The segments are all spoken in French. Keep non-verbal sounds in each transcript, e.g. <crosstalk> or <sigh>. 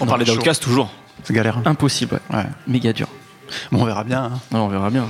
On parlait d'Outcast toujours. C'est galère. Impossible, ouais. Ouais. Méga dur. Bon, on verra bien. hein. Ouais, on verra bien.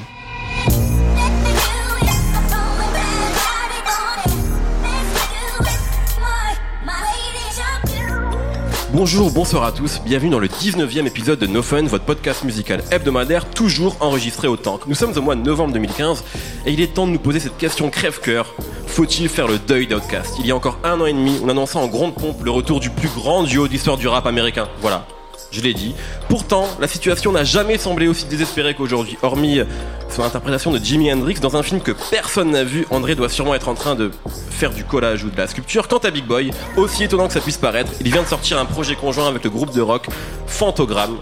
Bonjour, bonsoir à tous, bienvenue dans le 19e épisode de No Fun, votre podcast musical hebdomadaire, toujours enregistré au Tank. Nous sommes au mois de novembre 2015 et il est temps de nous poser cette question crève-cœur. Faut-il faire le deuil d'Outcast Il y a encore un an et demi, on annonçait en grande pompe le retour du plus grand duo d'histoire du rap américain. Voilà, je l'ai dit. Pourtant, la situation n'a jamais semblé aussi désespérée qu'aujourd'hui. Hormis euh, son interprétation de Jimi Hendrix dans un film que personne n'a vu, André doit sûrement être en train de faire du collage ou de la sculpture. Quant à Big Boy, aussi étonnant que ça puisse paraître, il vient de sortir un projet conjoint avec le groupe de rock Fantogramme.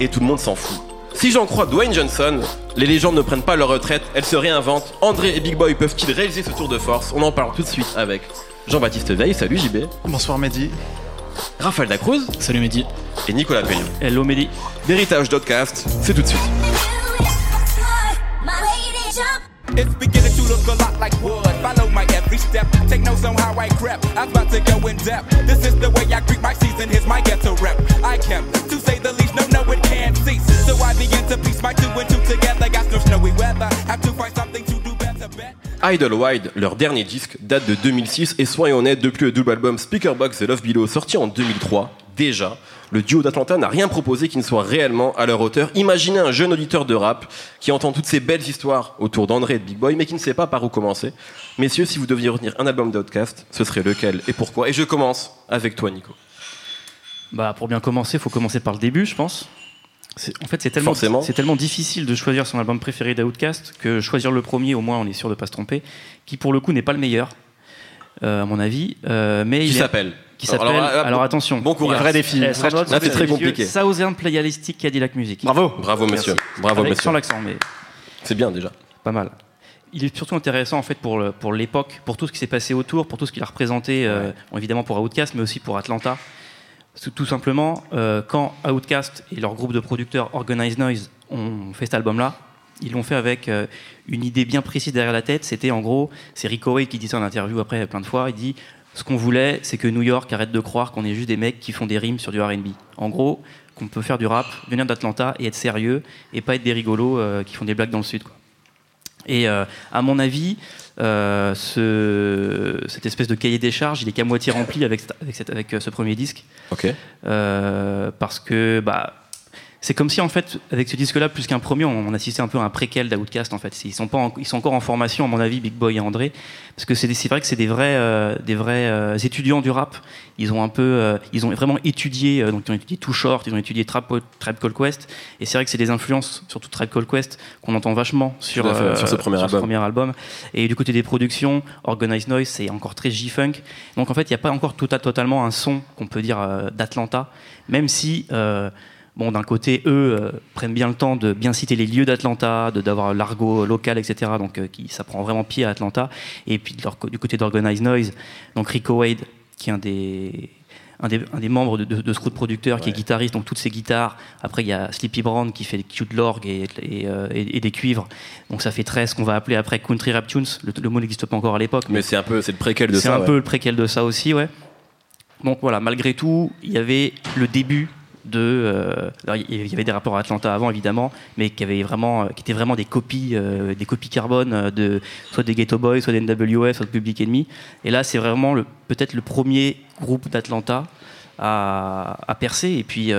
Et tout le monde s'en fout. Si j'en crois Dwayne Johnson, les légendes ne prennent pas leur retraite, elles se réinventent. André et Big Boy peuvent-ils réaliser ce tour de force? On en parle tout de suite avec Jean-Baptiste Veil, salut JB, Bonsoir Mehdi. Raphaël Dacruz Salut Mehdi. et Nicolas Pellion. Hello Mehdi. L'héritage d'Outcast, c'est tout de suite. It's beginning to look a lot like wood. Follow my every step. Take notes on how I crept. I'm about to go in depth. This is the way I greet my season. Here's my ghetto rep. I kept, to say the least, no, no, it can't cease. So I begin to piece my two and two together. Got no snowy weather. Have to find something to. Idlewild, leur dernier disque, date de 2006 et soyons honnêtes, depuis le double album Speakerbox et Love Below sorti en 2003, déjà, le duo d'Atlanta n'a rien proposé qui ne soit réellement à leur hauteur. Imaginez un jeune auditeur de rap qui entend toutes ces belles histoires autour d'André et de Big Boy, mais qui ne sait pas par où commencer. Messieurs, si vous deviez retenir un album d'Outcast, ce serait lequel et pourquoi? Et je commence avec toi, Nico. Bah, pour bien commencer, faut commencer par le début, je pense. C'est- En fait, c'est tellement, c'est tellement difficile de choisir son album préféré d'Outcast que choisir le premier, au moins, on est sûr de pas se tromper, qui pour le coup n'est pas le meilleur, euh, à mon avis. euh, mais Qui s'appelle Qui s'appelle. Alors, attention. bon courage. Vrai défi. Eh, Là, c'est très compliqué. Southern Playalistic Cadillac Music. Bravo. Bravo, monsieur. Bravo, Avec, monsieur. sans l'accent, mais C'est bien déjà. pas mal. Il est surtout intéressant en fait pour le- pour l'époque, pour tout ce qui s'est passé autour, pour tout ce qu'il a représenté, euh, bon, évidemment pour Outkast, mais aussi pour Atlanta. Tout- simplement, euh, quand Outkast et leur groupe de producteurs Organized Noise ont fait cet album-là, ils l'ont fait avec euh, une idée bien précise derrière la tête. C'était en gros, c'est Rico Wade qui dit ça en interview après plein de fois. Il dit ce qu'on voulait, c'est que New York arrête de croire qu'on est juste des mecs qui font des rimes sur du R&B. En gros, qu'on peut faire du rap, venir d'Atlanta et être sérieux et pas être des rigolos euh, qui font des blagues dans le sud. Et euh, à mon avis, euh, ce- cette espèce de cahier des charges, il est qu'à moitié rempli avec, cette- avec, cette- avec, euh, ce premier disque. Euh, parce que bah, c'est comme si, en fait, avec ce disque-là, plus qu'un premier, on, assistait un peu à un préquel d'Outcast. En fait. Ils sont, pas en- ils sont encore en formation, à mon avis, Big Boy et André. Parce que c'est vrai que c'est des vrais, euh, des vrais euh, étudiants du rap. Ils ont un peu, euh, ils ont vraiment étudié, donc ils ont étudié Too Short, ils ont étudié Trap, Tribe Called Quest. Et c'est vrai que c'est des influences, surtout Tribe Called Quest, qu'on entend vachement sur, fait, sur ce premier album. premier album. Et du côté des productions, Organized Noise, c'est encore très G-Funk. Donc en fait, il n'y a pas encore tout à- totalement un son qu'on peut dire d'Atlanta, même si, bon, d'un côté, eux euh, prennent bien le temps de bien citer les lieux d'Atlanta, de d'avoir l'argot local, etc. Donc euh, qui, ça prend vraiment pied à Atlanta. Et puis leur du côté d'Organized Noise, donc Rico Wade, qui est un des un des, un des membres de, de, de ce groupe producteur qui est guitariste, donc toutes ces guitares. Après, il y a Sleepy Brown qui fait des cues de l'orgue et, et, euh, et- et des cuivres. Donc ça fait 13 qu'on va appeler après Country Rap Tunes. Le, le mot n'existe pas encore à l'époque, Mais c'est un peu, c'est le préquel de c'est ça. un ouais. peu le préquel de ça aussi, ouais. Donc voilà, malgré tout, il y avait le début de. euh, alors, il y avait des rapports à Atlanta avant, évidemment, mais qui, avaient vraiment, euh, qui étaient vraiment des copies, euh, des copies carbone de soit des Ghetto Boys, soit des NWF, soit de Public Enemy. Et là, c'est vraiment peut-être le premier groupe d'Atlanta à, à percer. Et puis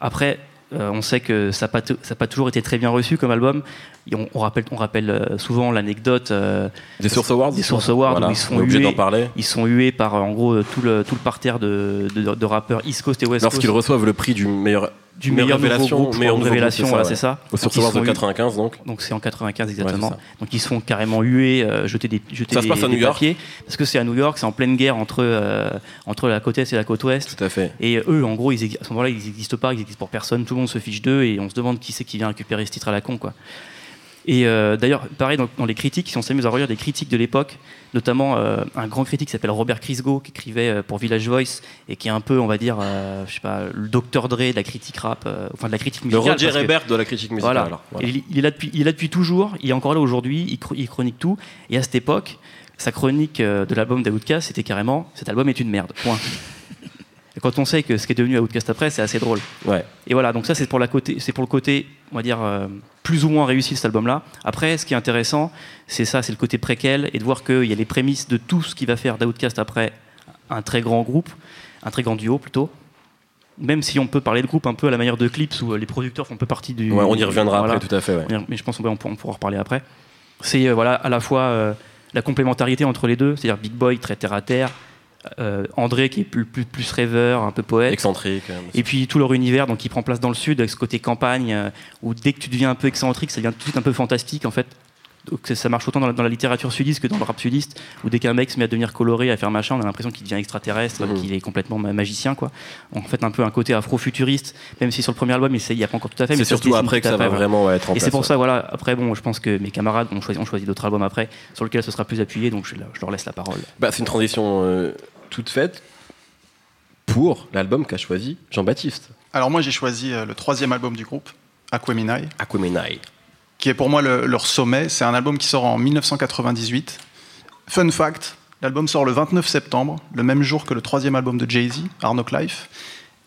après. Euh, on sait que ça n'a pas, toujours été très bien reçu comme album. Et on, on rappelle, on rappelle euh, souvent l'anecdote euh, Des Source Awards des Source Awards Voilà, où ils huer. d'en parler. Ils sont hués par en gros tout le, tout le parterre de, de, de rappeurs East Coast et West Coast. Lorsqu'ils reçoivent le prix du meilleur, du meilleur nouveau révélation, groupe, je meilleur nouveau révélation, groupe, voilà, ouais. c'est ça. Au Awards de sont 95 donc. Donc c'est en 95 Ouais, exactement. c'est ça. donc ils se font carrément huer, euh, jeter des, jeter Ça se passe à des New York parce que c'est à New York, c'est en pleine guerre entre, euh, entre la côte est et la côte ouest. Tout à fait. Et eux, en gros, ils, à ce moment-là, ils n'existent pas, ils existent pour personne, tout le monde se fiche d'eux et on se demande qui c'est qui vient récupérer ce titre à la con, quoi. Et euh, d'ailleurs, pareil, dans, dans les critiques, si on s'amuse à relire des critiques de l'époque, notamment euh, un grand critique qui s'appelle Robert Chrisgo, qui écrivait euh, pour Village Voice et qui est un peu, on va dire, je sais pas, le Dr. Dre de la critique rap, enfin de la critique Le musicale. Roger parce que- Ebert de la critique musicale. voilà. alors, voilà. Et Il, il est là depuis, il est là depuis toujours, il est encore là aujourd'hui, il, chro- il chronique tout. Et à cette époque, sa chronique de l'album d'Outcast, c'était carrément cet album est une merde. Point. <laughs> Et quand on sait que ce qui est devenu Outcast après, c'est assez drôle. Ouais. Et voilà, donc ça c'est pour, la côté, c'est pour le côté, on va dire, plus ou moins réussi cet album-là. Après, ce qui est intéressant, c'est ça, c'est le côté préquel et de voir qu'il y a les prémices de tout ce qui va faire d'Outcast après un très grand groupe, un très grand duo plutôt. Même si on peut parler de groupe un peu à la manière de Clips où euh, les producteurs font un peu partie du. Ouais, on y reviendra Voilà. après, tout à fait. ouais. Mais je pense qu'on pourra on pourra en reparler après. C'est euh, voilà, à la fois euh, la complémentarité entre les deux, c'est-à-dire Big Boy très terre à terre, André qui est plus, plus, plus rêveur, un peu poète. Excentrique. Et puis tout leur univers donc, qui prend place dans le sud avec ce côté campagne euh, où dès que tu deviens un peu excentrique, ça devient tout de suite un peu fantastique en fait. Donc ça- marche autant dans la, dans la littérature sudiste que dans le rap sudiste où dès qu'un mec se met à devenir coloré, à faire machin, on a l'impression qu'il devient extraterrestre, Mhm. qu'il est complètement ma- magicien quoi. En fait un peu un côté afro-futuriste, même si sur le premier album il n'y a pas encore tout à fait. C'est surtout après que ça va vraiment ouais, être en Et c'est pour ouais. ça, voilà. Après, bon, je pense que mes camarades ont choisi, ont choisi d'autres albums après, sur lesquels ce sera plus appuyé, donc je, je leur laisse la parole. Bah, c'est une transition euh, toute faite pour l'album qu'a choisi Jean-Baptiste. Alors moi j'ai choisi euh, le troisième album du groupe, Aqueminai, Aquemenai. qui est pour moi le- leur sommet. C'est un album qui sort en 1998. Fun fact, l'album sort le 29 septembre, le même jour que le troisième album de Jay-Z, Arnold Life,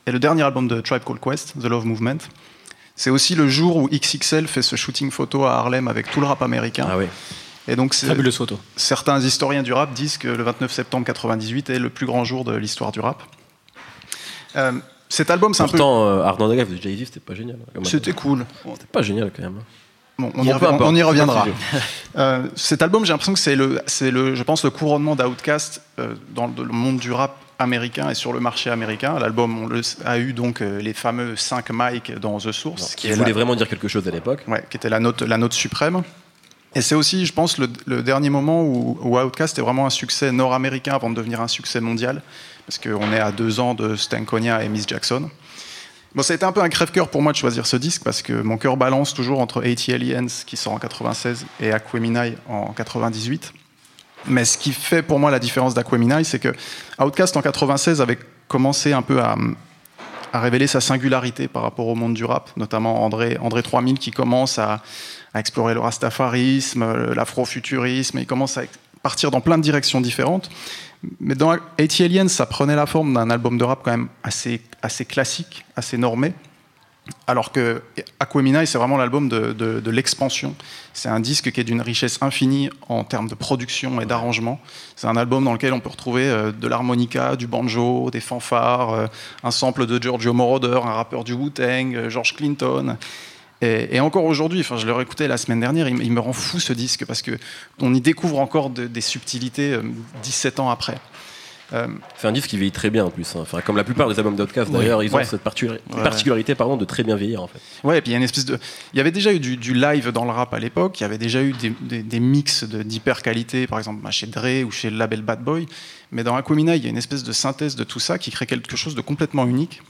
et le dernier album de Tribe Called Quest, The Love Movement. C'est aussi le jour où XXL fait ce shooting photo à Harlem avec tout le rap américain. Ah oui. Et donc c'est- Fabuleuse photo. certains historiens du rap disent que le 29 septembre 98 est le plus grand jour de l'histoire du rap. Euh, cet album, c'est un peu. Pourtant, euh, Ardent de Jay-Z, c'était pas génial. C'était cool. album. C'était pas génial quand même. Bon, on, y peu rev- importe. on y reviendra. <laughs> Euh, cet album, j'ai l'impression que c'est le, c'est le, je pense, le couronnement d'Outkast euh, dans le, monde du rap américain et sur le marché américain. L'album on le- a eu donc euh, les fameux 5 mics dans The Source, Qui est voulait la- vraiment dire quelque chose à l'époque. ouais, qui était la note, la note suprême. Et c'est aussi, je pense, le, dernier moment où, où Outkast est vraiment un succès nord-américain avant de devenir un succès mondial, parce qu'on est à deux ans de Stankonia et Miss Jackson. Bon, ça a été un peu un crève-cœur pour moi de choisir ce disque, parce que mon cœur balance toujours entre 80 Aliens, qui sort en 96, et Aqueminai en 98. Mais ce qui fait pour moi la différence d'Aqueminai, c'est que Outkast en 96 avait commencé un peu à, à révéler sa singularité par rapport au monde du rap, notamment André, André 3000 qui commence à, à explorer le rastafarisme, l'afrofuturisme, il commence à partir dans plein de directions différentes. Mais dans 80 Aliens, ça prenait la forme d'un album de rap quand même assez, assez classique, assez normé. Alors que Aqueminai, c'est vraiment l'album de, de- de l'expansion. C'est un disque qui est d'une richesse infinie en termes de production et d'arrangement. C'est un album dans lequel on peut retrouver euh, de l'harmonica, du banjo, des fanfares, euh, un sample de Giorgio Moroder, un rappeur du Wu-Tang, euh, George Clinton. Et, et encore aujourd'hui, enfin, je l'ai réécouté la semaine dernière, il, me rend fou ce disque parce que on y découvre encore de- des subtilités euh, 17 ans après. Euh, C'est un disque qui vieillit très bien en plus. hein. Enfin, comme la plupart des albums d'Outcast d'ailleurs, ils ont Ouais. cette particularité pardon, de très bien vieillir en fait. Ouais, et puis il y a une espèce de. Il y avait déjà eu du, du live dans le rap à l'époque, il y avait déjà eu des, des- des mix de- d'hyper qualité, par exemple bah, chez Dre ou chez le label Bad Boy. Mais dans Aquemina, il y a une espèce de synthèse de tout ça qui crée quelque chose de complètement unique.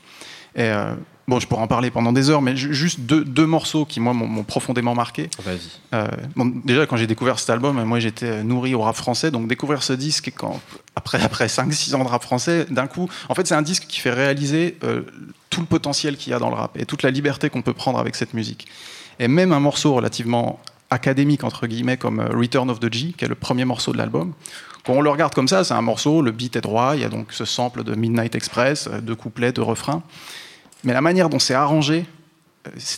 Et euh, bon, je pourrais en parler pendant des heures, mais ju- juste deux, deux morceaux qui, moi, m'ont profondément marqué. Vas-y. Euh, bon, déjà, quand j'ai découvert cet album, moi j'étais euh, nourri au rap français, donc découvrir ce disque quand, après, <laughs> après 5-6 ans de rap français, d'un coup, en fait, c'est un disque qui fait réaliser euh, tout le potentiel qu'il y a dans le rap et toute la liberté qu'on peut prendre avec cette musique. Et même un morceau relativement académique, entre guillemets, comme Return of the G, qui est le premier morceau de l'album, quand on le regarde comme ça, c'est un morceau, le beat est droit, il y a donc ce sample de Midnight Express, deux couplets, deux refrains. Mais la manière dont c'est arrangé,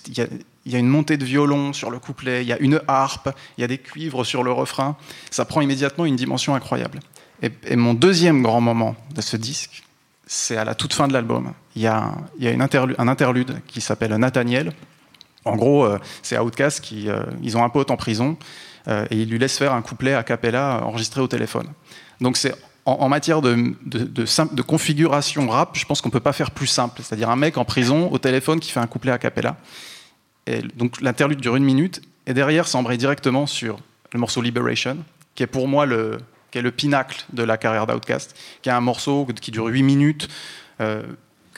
il y, a, il une montée de violon sur le couplet, il y a une harpe, il y a des cuivres sur le refrain. Ça prend immédiatement une dimension incroyable. Et, mon deuxième grand moment de ce disque, c'est à la toute fin de l'album. Il y a, un- il interlude qui s'appelle Nathaniel. En gros, euh, c'est Outcast qui euh, ils ont un pote en prison euh, et ils lui laissent faire un couplet a cappella enregistré au téléphone. Donc c'est en, matière de, configuration rap, je pense qu'on peut pas faire plus simple. C'est-à-dire un mec en prison au téléphone qui fait un couplet a cappella. Et donc l'interlude dure une minute et derrière ça directement sur le morceau Liberation, qui est pour moi le, pinacle de la carrière d'Outkast, qui est un morceau qui dure 8 minutes. euh,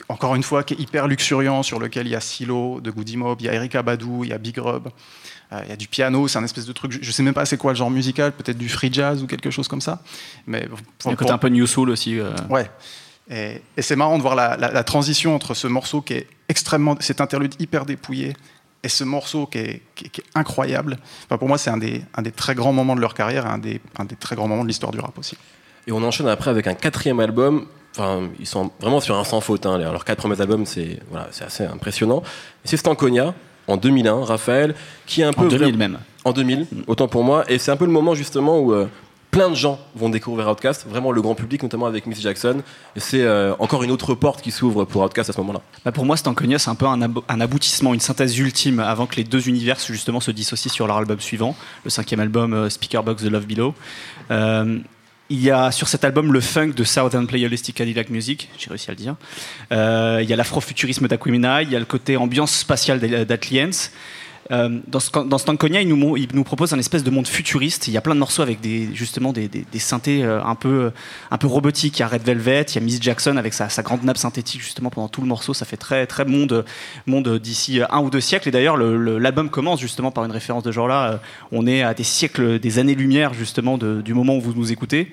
encore une fois, qui est hyper luxuriant, sur lequel il y a Silo de Goody Mob, il y a Erika Badou, il y a Big Rub, il y a du piano, c'est un espèce de truc, je- je sais même pas c'est quoi le genre musical, peut-être du free jazz ou quelque chose comme ça. Mais Il y a pour- un côté peu New Soul aussi. euh. Ouais. Et, et c'est marrant de voir la, la- la transition entre ce morceau qui est extrêmement, cet interlude hyper dépouillé, et ce morceau qui est, qui est- qui est incroyable. Enfin, pour moi, c'est un des, un des très grands moments de leur carrière, et un des, un des très grands moments de l'histoire du rap aussi. Et on enchaîne après avec un quatrième album. enfin, ils sont vraiment sur un sans faute. Hein. Leurs quatre premiers albums, c'est voilà, assez impressionnant. C'est Stankonia en 2001, Raphaël, qui est un peu En 2000 vra- même. en 2000, autant pour moi. Et c'est un peu le moment justement où euh, plein de gens vont découvrir Outkast, vraiment le grand public, notamment avec Miss Jackson. C'est euh, encore une autre porte qui s'ouvre pour Outkast à ce moment-là. Bah, pour moi, Stankonia, c'est un peu un, abo- un aboutissement, une synthèse ultime avant que les deux univers justement se dissocient sur leur album suivant, le cinquième album euh, Speakerbox The Love Below. Il y a sur cet album le funk de Southern Playalistic Cadillac Music, j'ai réussi à le dire. Euh, il y a l'afrofuturisme d'Aquemina, il y a le côté ambiance spatiale d'Atliens. Euh, dans, ce- dans Stankonia, il nous, il nous propose un espèce de monde futuriste. Il y a plein de morceaux avec des, justement des, des- synthés euh, un peu, un peu robotiques. Il y a Red Velvet, il y a Miss Jackson avec sa, grande nappe synthétique justement pendant tout le morceau. Ça fait très, monde, d'ici un ou deux siècles. Et d'ailleurs, le- le- l'album commence justement par une référence de ce genre-là. Euh, On est à des siècles, des années-lumière justement du moment où vous nous écoutez.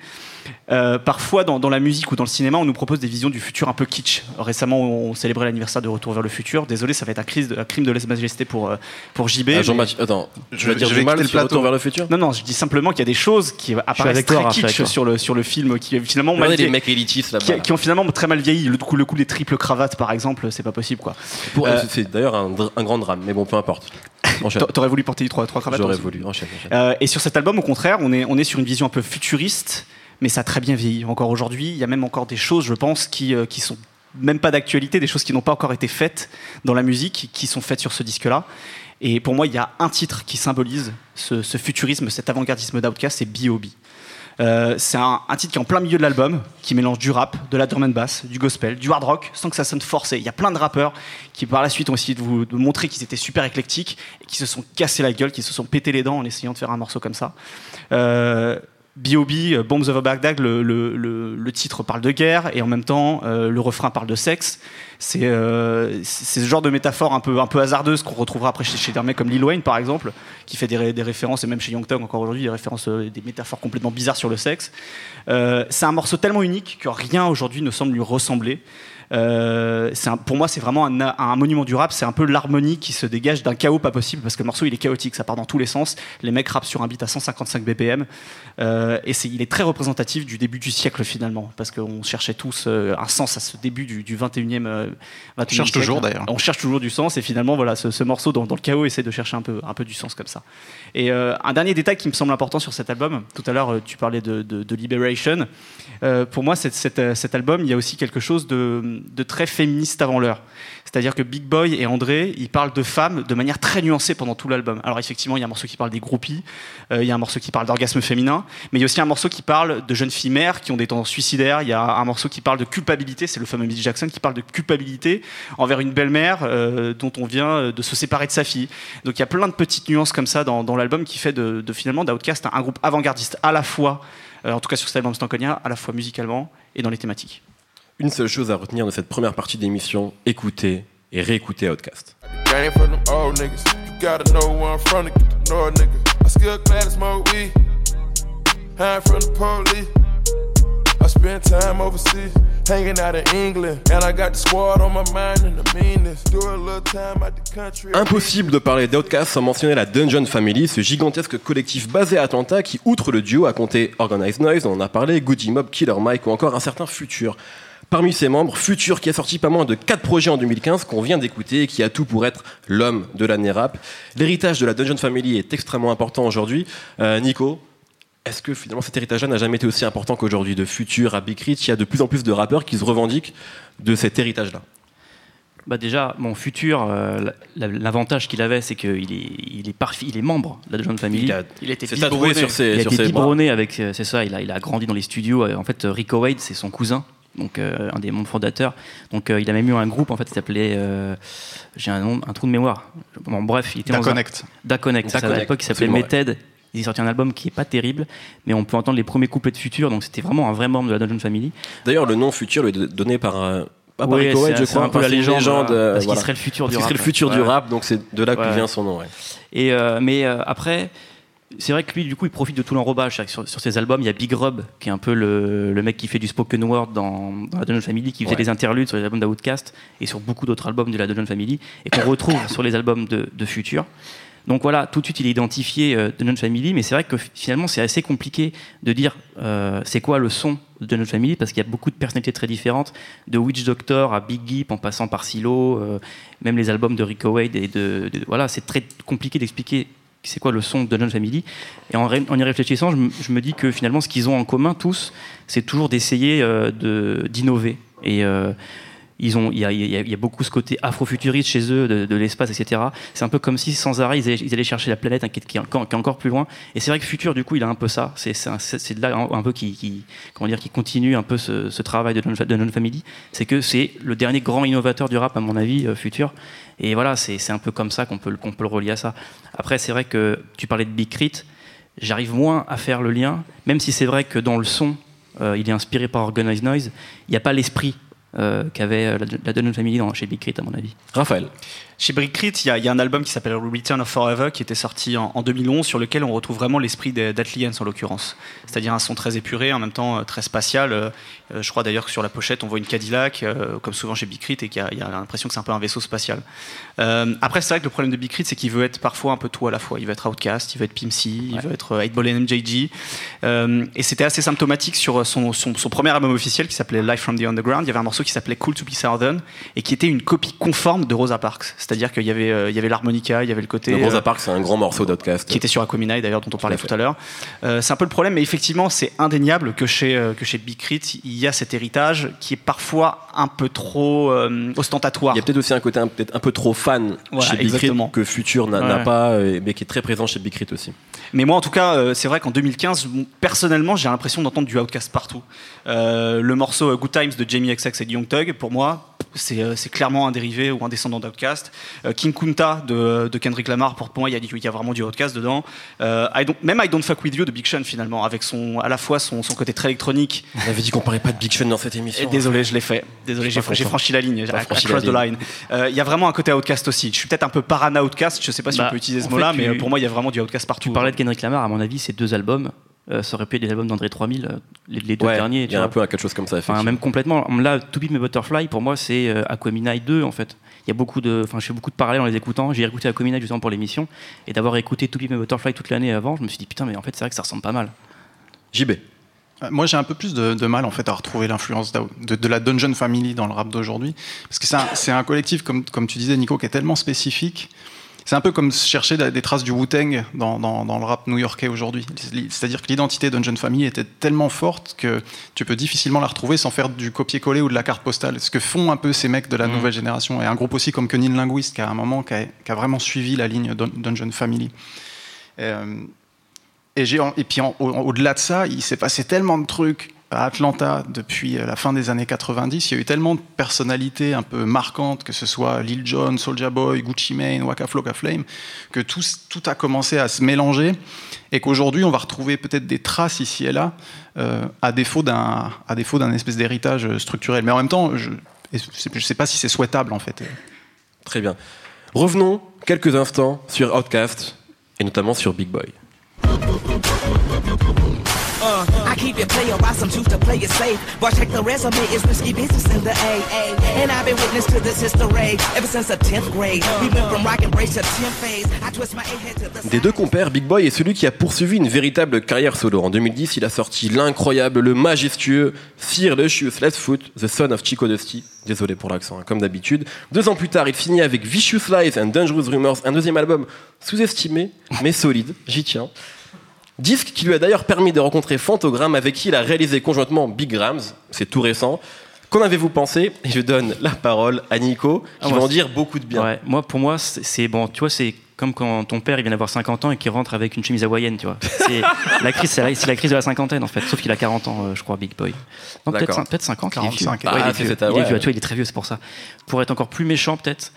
Euh, parfois, dans, la musique ou dans le cinéma, on nous propose des visions du futur un peu kitsch. Récemment, on célébrait l'anniversaire de Retour vers le futur. Désolé, ça va être un, crime de lèse-majesté pour, euh, pour JB. Ah, mais- Jean-Baptiste, attends, Je vais dire je du vais mal quitter sur le Retour plateau. vers le futur Non, non, je dis simplement qu'il y a des choses qui apparaissent très kitsch sur le, sur le film, qui finalement mal les vieilli- mecs élitistes là-bas. qui, là. qui ont finalement très mal vieilli. Le coup, le coup des triples cravates, par exemple, c'est pas possible, quoi. Euh, c'est- d'ailleurs un, un grand drame, mais bon, peu importe. <laughs> T'aurais voulu porter trois, trois cravates J'aurais voulu. Enchaîne, enchaîne. Euh, et sur cet album, au contraire, on est, on est sur une vision un peu futuriste, mais ça a très bien vieilli. Encore aujourd'hui, il y a même encore des choses, je pense, qui, euh, qui sont même pas d'actualité, des choses qui n'ont pas encore été faites dans la musique, qui sont faites sur ce disque-là. Et pour moi, il y a un titre qui symbolise ce, futurisme, cet avant-gardisme d'Outkast, c'est B.O.B. Euh, c'est un, titre qui est en plein milieu de l'album, qui mélange du rap, de la drum and bass, du gospel, du hard rock, sans que ça sonne forcé. Il y a plein de rappeurs qui par la suite ont essayé de vous montrer qu'ils étaient super éclectiques et qui se sont cassés la gueule, qui se sont pété les dents en essayant de faire un morceau comme ça. Euh, B.O.B., euh, Bombs over Baghdad, le, titre parle de guerre et en même temps euh, le refrain parle de sexe. C'est euh, c'est ce genre de métaphore un peu, un peu hasardeuse qu'on retrouvera après chez, des mecs comme Lil Wayne par exemple, qui fait des, ré- des références, et même chez Young Thug encore aujourd'hui, des références, euh, des métaphores complètement bizarres sur le sexe. Euh, c'est un morceau tellement unique que rien aujourd'hui ne semble lui ressembler. Euh, un- pour moi, c'est vraiment un, un monument du rap. C'est un peu l'harmonie qui se dégage d'un chaos pas possible parce que le morceau il est chaotique, ça part dans tous les sens. Les mecs rappent sur un beat à 155 BPM euh, et il est très représentatif du début du siècle finalement parce qu'on cherchait tous euh, un sens à ce début du, du 21e. euh, 21e cherche siècle. toujours, d'ailleurs. On cherche toujours du sens et finalement voilà, ce, ce morceau dans, dans le chaos essaie de chercher un peu, un peu du sens comme ça. Et un dernier détail qui me semble important sur cet album, tout à l'heure tu parlais de, de- de Liberation, pour moi cet album il y a aussi quelque chose de, de très féministe avant l'heure. C'est-à-dire que Big Boy et André, ils parlent de femmes de manière très nuancée pendant tout l'album. Alors effectivement, il y a un morceau qui parle des groupies, euh, il y a un morceau qui parle d'orgasme féminin, mais il y a aussi un morceau qui parle de jeunes filles mères qui ont des tendances suicidaires, il y a un morceau qui parle de culpabilité, c'est le fameux Miss Jackson qui parle de culpabilité envers une belle-mère euh, dont on vient euh, de se séparer de sa fille. Donc il y a plein de petites nuances comme ça dans, l'album qui fait de, finalement d'Outcast un, groupe avant-gardiste à la fois, en tout cas sur cet album Stankonia, à la fois musicalement et dans les thématiques. Une seule chose à retenir de cette première partie d'émission écoutez et réécoutez Outcast. I spend time overseas, hanging out in England. And I got the squad on my mind and the meanness. Do a little time the country. Impossible de parler d'Outcast sans mentionner la Dungeon Family, ce gigantesque collectif basé à Atlanta qui, outre le duo, a compté Organized Noise, on en a parlé, Goody Mob, Killer Mike ou encore un certain Future. Parmi ses membres, Future qui a sorti pas moins de 4 projets en 2015 qu'on vient d'écouter et qui a tout pour être l'homme de l'année rap. L'héritage de la Dungeon Family est extrêmement important aujourd'hui. Euh, Nico, est-ce que finalement cet héritage-là n'a jamais été aussi important qu'aujourd'hui De Future à Big Rich, il y a de plus en plus de rappeurs qui se revendiquent de cet héritage-là. Bah déjà, mon futur, euh, la- l'avantage qu'il avait, c'est qu'il est, il est, parfi- il est membre de la John Family. Il a- Il était biberonné. sur ses, Il a sur été ses bras. biberonné avec, euh, c'est ça, il a, il a grandi dans les studios. En fait, Rico Wade, c'est son cousin, donc euh, un des membres fondateurs. Donc euh, il a même eu un groupe, en fait, qui s'appelait, euh, j'ai un nom, un trou de mémoire. Bon, bref, il était Da dans un- Connect. Da Connect, ça, à Connect, l'époque, il s'appelait absolument, Method. Il a sorti un album qui est pas terrible, mais on peut entendre les premiers couplets de Futur, donc c'était vraiment un vrai membre de la Dungeon Family. D'ailleurs, le nom Future lui est donné par. euh, pas par Ouais, Wade, c'est- je c'est crois. un peu la légende, euh, parce qu'il voilà. serait le futur Parce du rap. serait le futur du Ouais. rap, donc c'est de là que Ouais. vient son nom. ouais. Et euh, mais euh, après, c'est vrai que lui, du coup, il profite de tout l'enrobage sur, sur ses albums. Il y a Big Rob, qui est un peu le, le mec qui fait du spoken word dans, dans la Dungeon Family, qui faisait Ouais. des interludes sur les albums d'Outcast et sur beaucoup d'autres albums de la Dungeon Family, et qu'on retrouve <coughs> sur les albums de, de Future. Donc voilà, tout de suite il est identifié euh, notre family, mais c'est vrai que finalement c'est assez compliqué de dire euh, c'est quoi le son de notre family parce qu'il y a beaucoup de personnalités très différentes, de Witch Doctor à Big Gip en passant par Silo, euh, même les albums de Rico Wade et de, de- voilà, c'est très compliqué d'expliquer c'est quoi le son de notre family. Et en, y réfléchissant, je, me- dis que finalement ce qu'ils ont en commun tous, c'est toujours d'essayer euh, d'innover euh, il y a, beaucoup ce côté afrofuturiste chez eux, de, l'espace, etc. C'est un peu comme si sans arrêt ils allaient, chercher la planète hein, qui, est- encore, plus loin. Et c'est vrai que Futur, du coup, il a un peu ça. C'est de là un, peu qui, comment dire, qui continue un peu ce, travail de Non de Non Family. C'est que c'est le dernier grand innovateur du rap, à mon avis, euh, Futur. Et voilà, c'est un peu comme ça qu'on peut, le- relier à ça. Après, c'est vrai que tu parlais de Big Crit. J'arrive moins à faire le lien, même si c'est vrai que dans le son, euh, il est inspiré par Organized Noise. Il n'y a pas l'esprit qu'avait euh, la, la Dungeon Family dans, chez Big Crit, à mon avis. Raphaël. Chez Brick Crit, il y, a- il y a un album qui s'appelle Return of Forever qui était sorti en, en 2011 sur lequel on retrouve vraiment l'esprit d'Atliens en l'occurrence. C'est-à-dire un son très épuré, en même temps euh, très spatial. Euh, euh, je crois d'ailleurs que sur la pochette on voit une Cadillac, euh, comme souvent chez Big Crit, et qu'il y a, il y a l'impression que c'est un peu un vaisseau spatial. Euh, après, c'est vrai que le problème de Big Crit, c'est qu'il veut être parfois un peu tout à la fois. Il veut être Outcast, il veut être Pimp C, il veut être euh, 8-Ball and MJG. Et c'était assez symptomatique sur son, son- son premier album officiel qui s'appelait Life from the Underground. Il y avait un morceau qui s'appelait Cool to be Southern et qui était une copie conforme de Rosa Parks. C'est-à-dire qu'il y avait, euh, il y avait l'harmonica, il y avait le côté. Le Rosa euh, Parks, c'est un grand morceau d'Outcast. qui était sur Aquemini d'ailleurs dont on parlait à tout à l'heure. Euh, c'est un peu le problème, mais effectivement c'est indéniable que chez euh, que chez Big Crit il y a cet héritage qui est parfois un peu trop ostentatoire. Il y a peut-être aussi un côté un, peut-être un peu trop fan Voilà, chez Big Crit que Future n'a pas, mais qui est très présent chez Big Crit aussi. Mais moi, en tout cas, c'est vrai qu'en 2015, bon, personnellement, j'ai l'impression d'entendre du Outcast partout. Le morceau Good Times de Jamie XX et de Young Thug, pour moi, c'est euh, c'est clairement un dérivé ou un descendant d'Outcast. Euh, King Kunta de, de Kendrick Lamar, pour moi, il y, a, y vraiment du Outcast dedans. Euh, I don't- même I Don't Fuck With You de Big Sean, finalement, avec son, à la fois son, son côté très électronique. On avait dit qu'on parlait pas de Big Sean dans cette Et émission. désolé, je l'ai fait. Désolé, j'ai franchi la ligne. Franchi la. Euh, Il y a vraiment un côté Outcast aussi. Je suis peut-être un peu parana Outcast. Je sais pas si Bah, on peut utiliser ce mot-là, mais tu- pour moi, il y a vraiment du Outcast partout. Tu parlais de Kendrick Lamar, à mon avis, ces deux albums, euh, ça aurait pu être des albums d'André 3000, euh, les, les deux Ouais, derniers. il y a un peu quelque chose comme ça. Enfin, même complètement. Là, To Be My Butterfly, pour moi, c'est euh, Aquemini 2, en fait. Il y a beaucoup de, enfin, je fais beaucoup de parallèles en les écoutant. J'ai écouté Aquemini justement pour l'émission, et d'avoir écouté To Be My Butterfly toute l'année avant, je me suis dit putain, mais en fait, c'est vrai que ça ressemble pas mal. JB. Euh, Moi, j'ai un peu plus de, de mal en fait à retrouver l'influence de, de la Dungeon Family dans le rap d'aujourd'hui, parce que c'est un, collectif comme, comme tu disais, Nico, qui est tellement spécifique. C'est un peu comme chercher des traces du Wu-Tang dans, dans- dans le rap new-yorkais aujourd'hui. C'est-à-dire que l'identité Dungeon Family était tellement forte que tu peux difficilement la retrouver sans faire du copier-coller ou de la carte postale. Ce que font un peu ces mecs de la nouvelle génération. Et un groupe aussi comme Kenin Linguist, qui a un moment qui a, qui a vraiment suivi la ligne Dun- Dungeon Family. Euh, et, puis au-delà de ça, il s'est passé tellement de trucs à Atlanta depuis euh, la fin des années 90. Il y a eu tellement de personnalités un peu marquantes, que ce soit Lil Jon, Soulja Boy, Gucci Mane, Waka Flocka Flame, que tout, a commencé à se mélanger et qu'aujourd'hui on va retrouver peut-être des traces ici et là, euh, à défaut d'un à défaut d'un espèce d'héritage structurel. Mais en même temps, je ne sais pas si c'est souhaitable en fait. Très bien. Revenons quelques instants sur Outcast et notamment sur Big Boy. Uh, I keep it to play it safe. But check the resume, it's risky business in the. And I've been witness to this history ever since the 10th grade. From rock and to 10 phase. I twist Des deux compères, Big Boy est celui qui a poursuivi une véritable carrière solo. En 2010, il a sorti l'incroyable, le majestueux Fear Lucious Left Foot, The Son of Chico Dusty. Désolé pour l'accent, hein, comme d'habitude. Deux ans plus tard, il finit avec Vicious Lies and Dangerous Rumors, un deuxième album sous-estimé, mais solide, j'y tiens. Disque qui lui a d'ailleurs permis de rencontrer Fantogram, avec qui il a réalisé conjointement Big Grams, c'est tout récent. Qu'en avez-vous pensé? Et je donne la parole à Nico, qui Ah, va moi, en dire beaucoup de bien. Ouais, moi, pour moi, c'est bon, tu vois, c'est comme quand ton père il vient d'avoir 50 ans et qu'il rentre avec une chemise hawaïenne, tu vois. C'est <laughs> la crise, c'est la, crise de la cinquantaine en fait. Sauf qu'il a 40 ans, euh, je crois, Big Boy. Non, peut-être peut-être 50. il est vieux. 45, Ouais, il ah, est vieux. cet- Il est ouais. vieux, tu vois, il est très vieux, c'est pour ça. Pour être encore plus méchant, peut-être,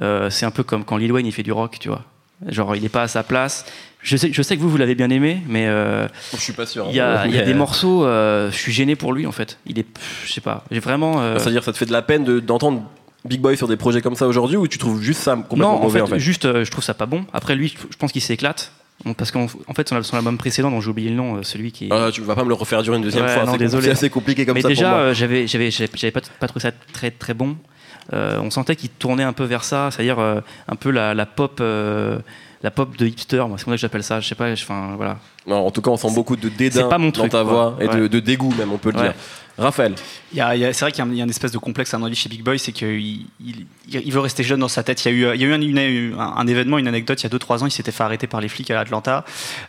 euh, c'est un peu comme quand Lil Wayne il fait du rock, tu vois. Genre, il est pas à sa place. Je sais, je sais que vous, vous l'avez bien aimé, mais euh, Je suis pas sûr. il y a, il y a Mais- des morceaux, euh, je suis gêné pour lui en fait. Il est, je sais pas, j'ai vraiment. euh, C'est-à-dire, ça te fait de la peine de- d'entendre Big Boy sur des projets comme ça aujourd'hui ou tu trouves juste ça complètement non, en mauvais fait, en fait juste, euh, je trouve ça pas bon. Après, lui, je pense qu'il s'éclate. Parce qu'en en fait, son, son album précédent, dont j'ai oublié le nom, celui qui est. Ah, tu vas pas me le refaire durer une deuxième Ouais, fois, non, c'est désolé. c'est assez compliqué comme Mais ça déjà, j'avais, j'avais, pas, pas trouvé ça très, très bon. On sentait qu'il tournait un peu vers ça, c'est-à-dire un peu la, la pop. La pop de hipster. Moi, c'est comme ça que j'appelle ça. Je sais pas. Enfin, voilà. Non, en tout cas, on sent beaucoup de dédain pas mon dans ta quoi. voix et de, dégoût même, on peut le Ouais. dire. Raphaël, c'est vrai qu'il y a un- y a espèce de complexe à mon avis chez Big Boy, c'est qu'il il, il- il veut rester jeune dans sa tête. Il y a eu, il y a eu un, une- un- un événement, une anecdote, il y a 2-3 ans, il s'était fait arrêter par les flics à Atlanta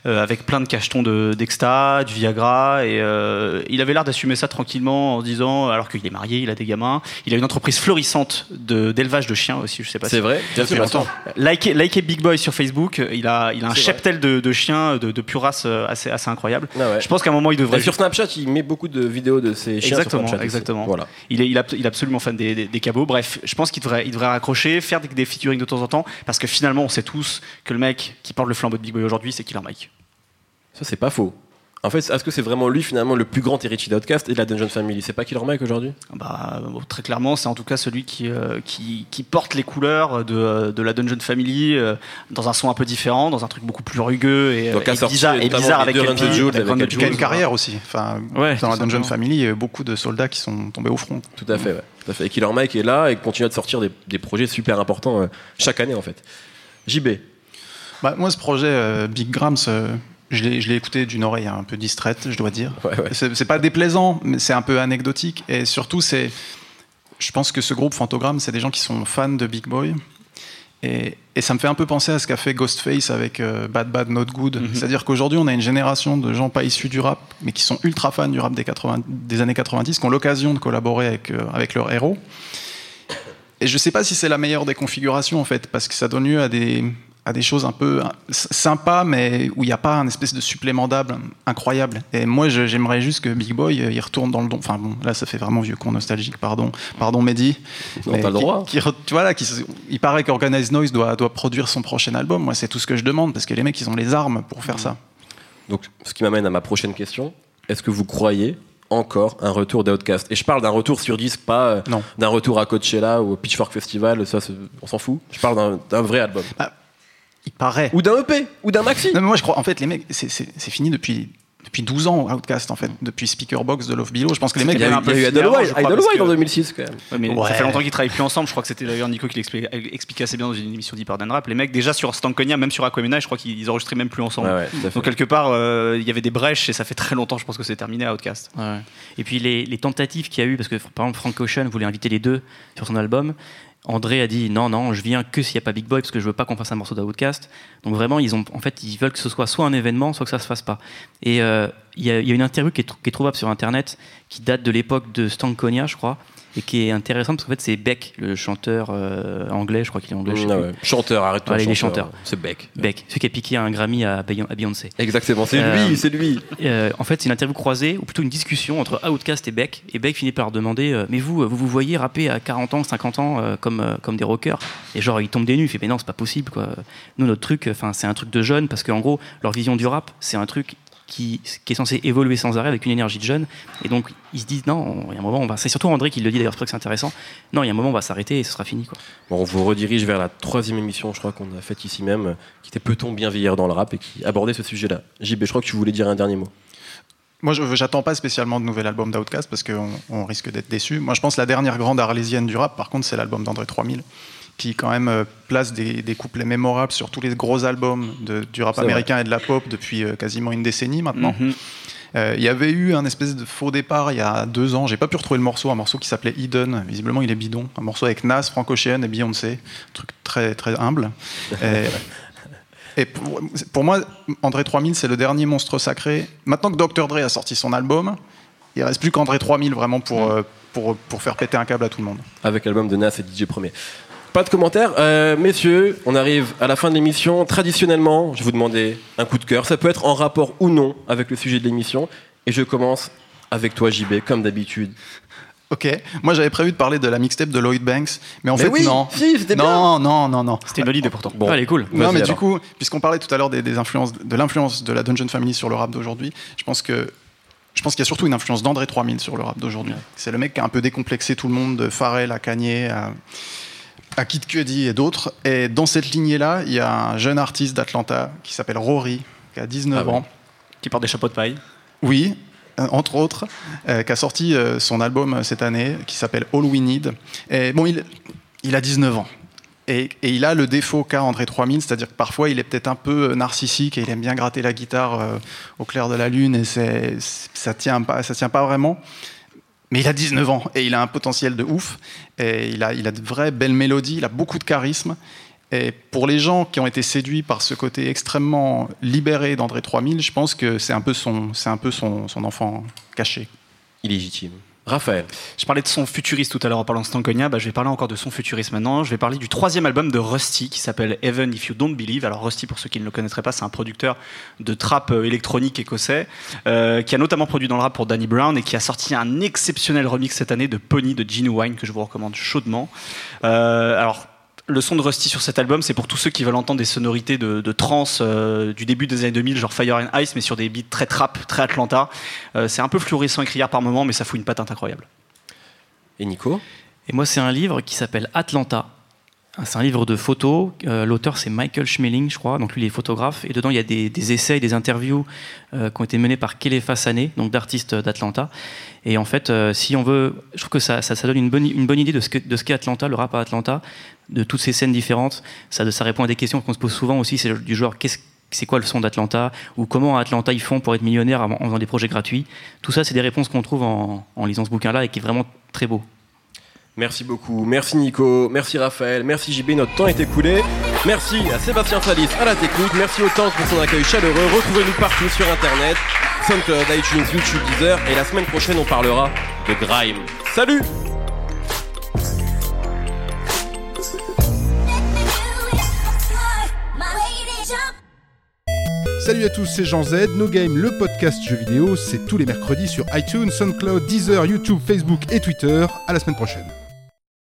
euh, avec plein de cachetons de- d'Exta, du Viagra, et euh, il avait l'air d'assumer ça tranquillement en se disant, alors qu'il est marié, il a des gamins, il a une entreprise florissante d'élevage de, chiens aussi, je sais pas c'est si- vrai Bien sûr. Likez, likez Big Boy sur Facebook, il a, il a un cheptel de, de chiens de, de pure race euh, assez, assez incroyable. Ah ouais. Je pense qu'à un moment, il devrait Et sur Snapchat, il met beaucoup de vidéos de ses chiens. Exactement, sur exactement. Voilà. Il est, il, a- il est absolument fan des, des, des cabots. Bref, je pense qu'il devrait, il devrait raccrocher, faire des, des featuring de temps en temps, parce que finalement, on sait tous que le mec qui porte le flambeau de Big Boy aujourd'hui, c'est Killer Mike. Ça, c'est pas faux. En fait, est-ce que c'est vraiment lui finalement le plus grand héritier d'Outcast et de la Dungeon Family? C'est pas Killer Mike aujourd'hui? Bah, bon, très clairement, c'est en tout cas celui qui, euh, qui, qui porte les couleurs de, de la Dungeon Family euh, dans un son un peu différent, dans un truc beaucoup plus rugueux et, Donc, et a sorti bizarre, et bizarre avec. Il y a une carrière aussi. Enfin, Ouais, dans la Dungeon simplement. Family, il y a beaucoup de soldats qui sont tombés au front. Tout à fait, ouais. Tout à fait. Et Killer Mike est là et continue de sortir des, des projets super importants euh, chaque année en fait. JB, Bah, moi, ce projet euh, Big Grams, euh, je l'ai écouté d'une oreille un peu distraite, je dois dire. Ouais, ouais. C'est pas déplaisant, mais c'est un peu anecdotique. Et surtout, c'est. Je pense que ce groupe Fantogram, c'est des gens qui sont fans de Big Boy. Et, et ça me fait un peu penser à ce qu'a fait Ghostface avec euh, Bad Bad Not Good. Mhm. C'est-à-dire qu'aujourd'hui, on a une génération de gens pas issus du rap, mais qui sont ultra fans du rap des, 80 des années 90, qui ont l'occasion de collaborer avec, euh, avec leurs héros. Et je sais pas si c'est la meilleure des configurations, en fait, parce que ça donne lieu à des, à des choses un peu euh, sympas, mais où il n'y a pas un espèce de supplément d'âme incroyable. Et moi, j'aimerais juste que Big Boy, euh, il retourne dans le don. Enfin bon, là, ça fait vraiment vieux con nostalgique, pardon. Pardon, Mehdi. Non, Mais t'as le droit. qui tu vois, là, qui il paraît qu'Organized Noise doit, doit produire son prochain album. Moi, c'est tout ce que je demande, parce que les mecs, ils ont les armes pour faire ça. donc ce qui m'amène à ma prochaine question. Est-ce que vous croyez encore un retour d'Outcast Et je parle d'un retour sur disque, pas euh, d'un retour à Coachella ou au Pitchfork Festival, ça on s'en fout. Je parle d'un- d'un vrai album. Il paraît. Ou d'un EP, ou d'un maxi. Non, mais moi, je crois, en fait, les mecs, c'est- c'est c'est fini depuis. Depuis 12 ans, Outcast, en fait, depuis Speakerbox de Love Below. Je pense que les mecs, Il y a eu, un peu il y a eu Idlewild que- en 2006 quand même. Ouais, mais Ouais. ça fait longtemps qu'ils travaillent plus ensemble. Je crois que c'était d'ailleurs Nico qui l'expliquait expliquait assez bien dans une émission d'Hyper Rap. Les mecs, déjà sur Stankonia, même sur Aquamena, je crois qu'ils enregistraient même plus ensemble. Ouais. Donc quelque part, euh, il y avait des brèches et ça fait très longtemps, je pense que c'est terminé à Outcast. Ouais. Et puis les, les tentatives qu'il y a eu, parce que par exemple Frank Ocean voulait inviter les deux sur son album, André a dit non non, je viens que s'il n'y a pas Big Boy parce que je veux pas qu'on fasse un morceau d'Outcast. Donc vraiment ils ont en fait ils veulent que ce soit soit un événement, soit que ça se fasse pas. Et euh, il y, a- une interview qui est trouvable sur internet qui date de l'époque de Stankonia je crois et qui est intéressante parce qu'en fait c'est Beck le chanteur euh, anglais, je crois qu'il est anglais. ouais. Chanteur, arrête-toi. Allez, les chanteur. chanteurs. C'est Beck. Beck, celui qui a piqué un Grammy à Beyon- à Beyoncé. Exactement, c'est Euh, lui, c'est lui. Euh, en fait, c'est une interview croisée, ou plutôt une discussion entre Outcast et Beck. Et Beck finit par leur demander euh, Mais vous, euh, vous vous voyez rapper à 40 ans, 50 ans euh, comme, euh, comme des rockers? Et genre, il tombe des nues. Il fait Mais non, c'est pas possible. Quoi. Nous, notre truc, enfin, c'est un truc de jeune, parce qu'en gros, leur vision du rap, c'est un truc qui, est censé évoluer sans arrêt avec une énergie de jeune. Et donc, ils se disent Non, il y a un moment, on va. C'est surtout André qui le dit d'ailleurs, c'est pour que c'est intéressant. Non, il y a un moment, on va s'arrêter et ce sera fini. Quoi. Bon, on vous redirige vers la troisième émission, je crois qu'on a faite ici même, qui était Peut-on bien vieillir dans le rap et qui abordait ce sujet-là. JB, je crois que tu voulais dire un dernier mot. Moi, je j'attends pas spécialement de nouvel album d'Outcast parce qu'on on risque d'être déçu. Moi, je pense que la dernière grande arlésienne du rap, par contre, c'est l'album d'André 3000, qui quand même euh, place des, des couplets mémorables sur tous les gros albums de- du rap vrai. américain et de la pop depuis euh, quasiment une décennie maintenant. Mhm. Euh, Il y avait eu un espèce de faux départ il y a deux ans. J'ai pas pu retrouver le morceau, un morceau qui s'appelait Eden. Visiblement, il est bidon. Un morceau avec Nas, Frank Ocean et Beyoncé. Un truc très très humble. <laughs> Et, et pour, pour moi, André 3000, c'est le dernier monstre sacré. Maintenant que Dr. Dre a sorti son album, il reste plus qu'André 3000 vraiment pour, euh, pour, pour faire péter un câble à tout le monde. avec l'album de Nas et DJ Premier. Pas de commentaires. Euh, messieurs, on arrive à la fin de l'émission. Traditionnellement, je vais vous demander un coup de cœur. Ça peut être en rapport ou non avec le sujet de l'émission. Et je commence avec toi, JB, comme d'habitude. Ok. Moi, j'avais prévu de parler de la mixtape de Lloyd Banks, mais en Mais fait, oui, non. si, bien. non, non, non, non. C'était une bonne idée pourtant. Bon. Ah, elle est cool. Non, mais alors. du coup, puisqu'on parlait tout à l'heure des, des influences, de l'influence de la Dungeon Family sur le rap d'aujourd'hui, je pense que je pense qu'il y a surtout une influence d'André 3000 sur le rap d'aujourd'hui. C'est le mec qui a un peu décomplexé tout le monde, de Pharrell à Kanye à, à Kid Cudi et d'autres. Et dans cette lignée-là, il y a un jeune artiste d'Atlanta qui s'appelle Rory, qui a 19 Ah ans. Qui porte des chapeaux de paille. Oui, entre autres, euh, qui a sorti euh, son album euh, cette année, qui s'appelle All We Need. Bon, il, a 19 ans. Et, il a le défaut qu'a André 3000, c'est-à-dire que parfois il est peut-être un peu narcissique et il aime bien gratter la guitare euh, au clair de la lune et ça tient pas, ça tient pas vraiment. Mais il a 19 ans et il a un potentiel de ouf. Et il a de vraies belles mélodies, il a beaucoup de charisme. Et pour les gens qui ont été séduits par ce côté extrêmement libéré d'André 3000, je pense que c'est un peu son, c'est un peu son, son enfant caché. Illégitime. Raphaël. Je parlais de son futuriste tout à l'heure en parlant de Stankonia, bah, je vais parler encore de son futuriste maintenant. Je vais parler du troisième album de Rusty qui s'appelle Even If You Don't Believe. Alors Rusty, pour ceux qui ne le connaîtraient pas, c'est un producteur de trap euh, électronique écossais euh, qui a notamment produit dans le rap pour Danny Brown et qui a sorti un exceptionnel remix cette année de Pony de Genuine que je vous recommande chaudement. Euh, alors le son de Rusty sur cet album, c'est pour tous ceux qui veulent entendre des sonorités de, de trance euh, du début des années 2000, genre Fire and Ice, mais sur des beats très trap, très Atlanta. Euh, c'est un peu fluorescent et criard par moment, mais ça fout une patate incroyable. Et Nico? Et moi, c'est un livre qui s'appelle Atlanta. Ah, C'est un livre de photos. Euh, L'auteur, c'est Michael Schmeling, je crois. Donc, lui, il est photographe. Et dedans, il y a des, essais des interviews euh, qui ont été menés par Kelefa Sané, donc d'artistes d'Atlanta. Et en fait, euh, si on veut, je trouve que ça, ça, donne une bonne, une bonne idée de ce qu'est Atlanta, le rap à Atlanta, de toutes ces scènes différentes. Ça, répond à des questions qu'on se pose souvent aussi. C'est du genre, qu'est-ce c'est quoi le son d'Atlanta? Ou comment à Atlanta ils font pour être millionnaires en faisant des projets gratuits? Tout ça, c'est des réponses qu'on trouve en, en lisant ce bouquin-là et qui est vraiment très beau. Merci beaucoup. Merci Nico. Merci Raphaël. Merci JB. Notre temps est écoulé. Merci à Sébastien Salis à la technique. Merci au Tank pour son accueil chaleureux. Retrouvez-nous partout sur Internet. SoundCloud, iTunes, YouTube, Deezer. Et la semaine prochaine, on parlera de Grime. Salut Salut à tous, c'est Jean Z. No Game, le podcast jeux vidéo, c'est tous les mercredis sur iTunes, SoundCloud, Deezer, YouTube, Facebook et Twitter. À la semaine prochaine.